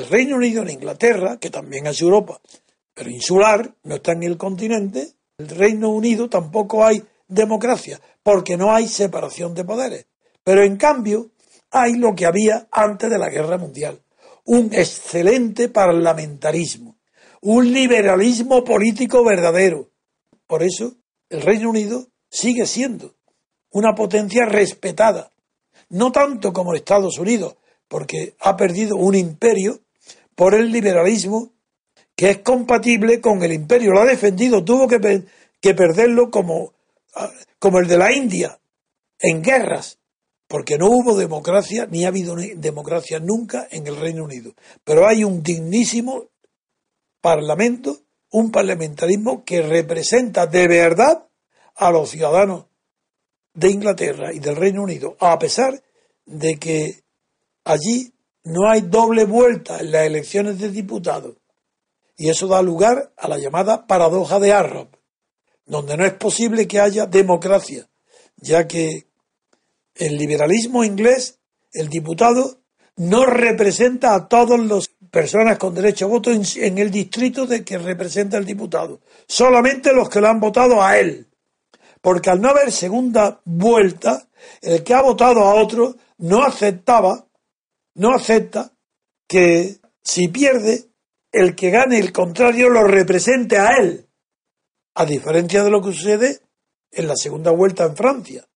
El Reino Unido en Inglaterra, que también es Europa, pero insular, no está en el continente, el Reino Unido tampoco hay democracia, porque no hay separación de poderes. Pero en cambio, hay lo que había antes de la Guerra Mundial, un excelente parlamentarismo, un liberalismo político verdadero. Por eso, el Reino Unido sigue siendo una potencia respetada, no tanto como Estados Unidos, porque ha perdido un imperio por el liberalismo que es compatible con el imperio. Lo ha defendido, tuvo que, que perderlo como, como el de la India, en guerras, porque no hubo democracia, ni ha habido democracia nunca en el Reino Unido. Pero hay un dignísimo parlamento, un parlamentarismo que representa de verdad a los ciudadanos de Inglaterra y del Reino Unido, a pesar de que allí no hay doble vuelta en las elecciones de diputados. Y eso da lugar a la llamada paradoja de Arrop, donde no es posible que haya democracia, ya que el liberalismo inglés, el diputado, no representa a todas las personas con derecho a voto en, el distrito de que representa el diputado, solamente los que lo han votado a él. Porque al no haber segunda vuelta, el que ha votado a otro no aceptaba no acepta que si pierde, el que gane el contrario lo represente a él, a diferencia de lo que sucede en la segunda vuelta en Francia,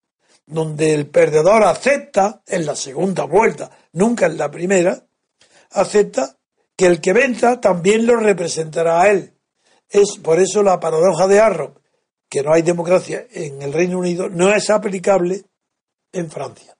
donde el perdedor acepta en la segunda vuelta, nunca en la primera, acepta que el que venza también lo representará a él. Es por eso la paradoja de Arrow, que no hay democracia en el Reino Unido, no es aplicable en Francia.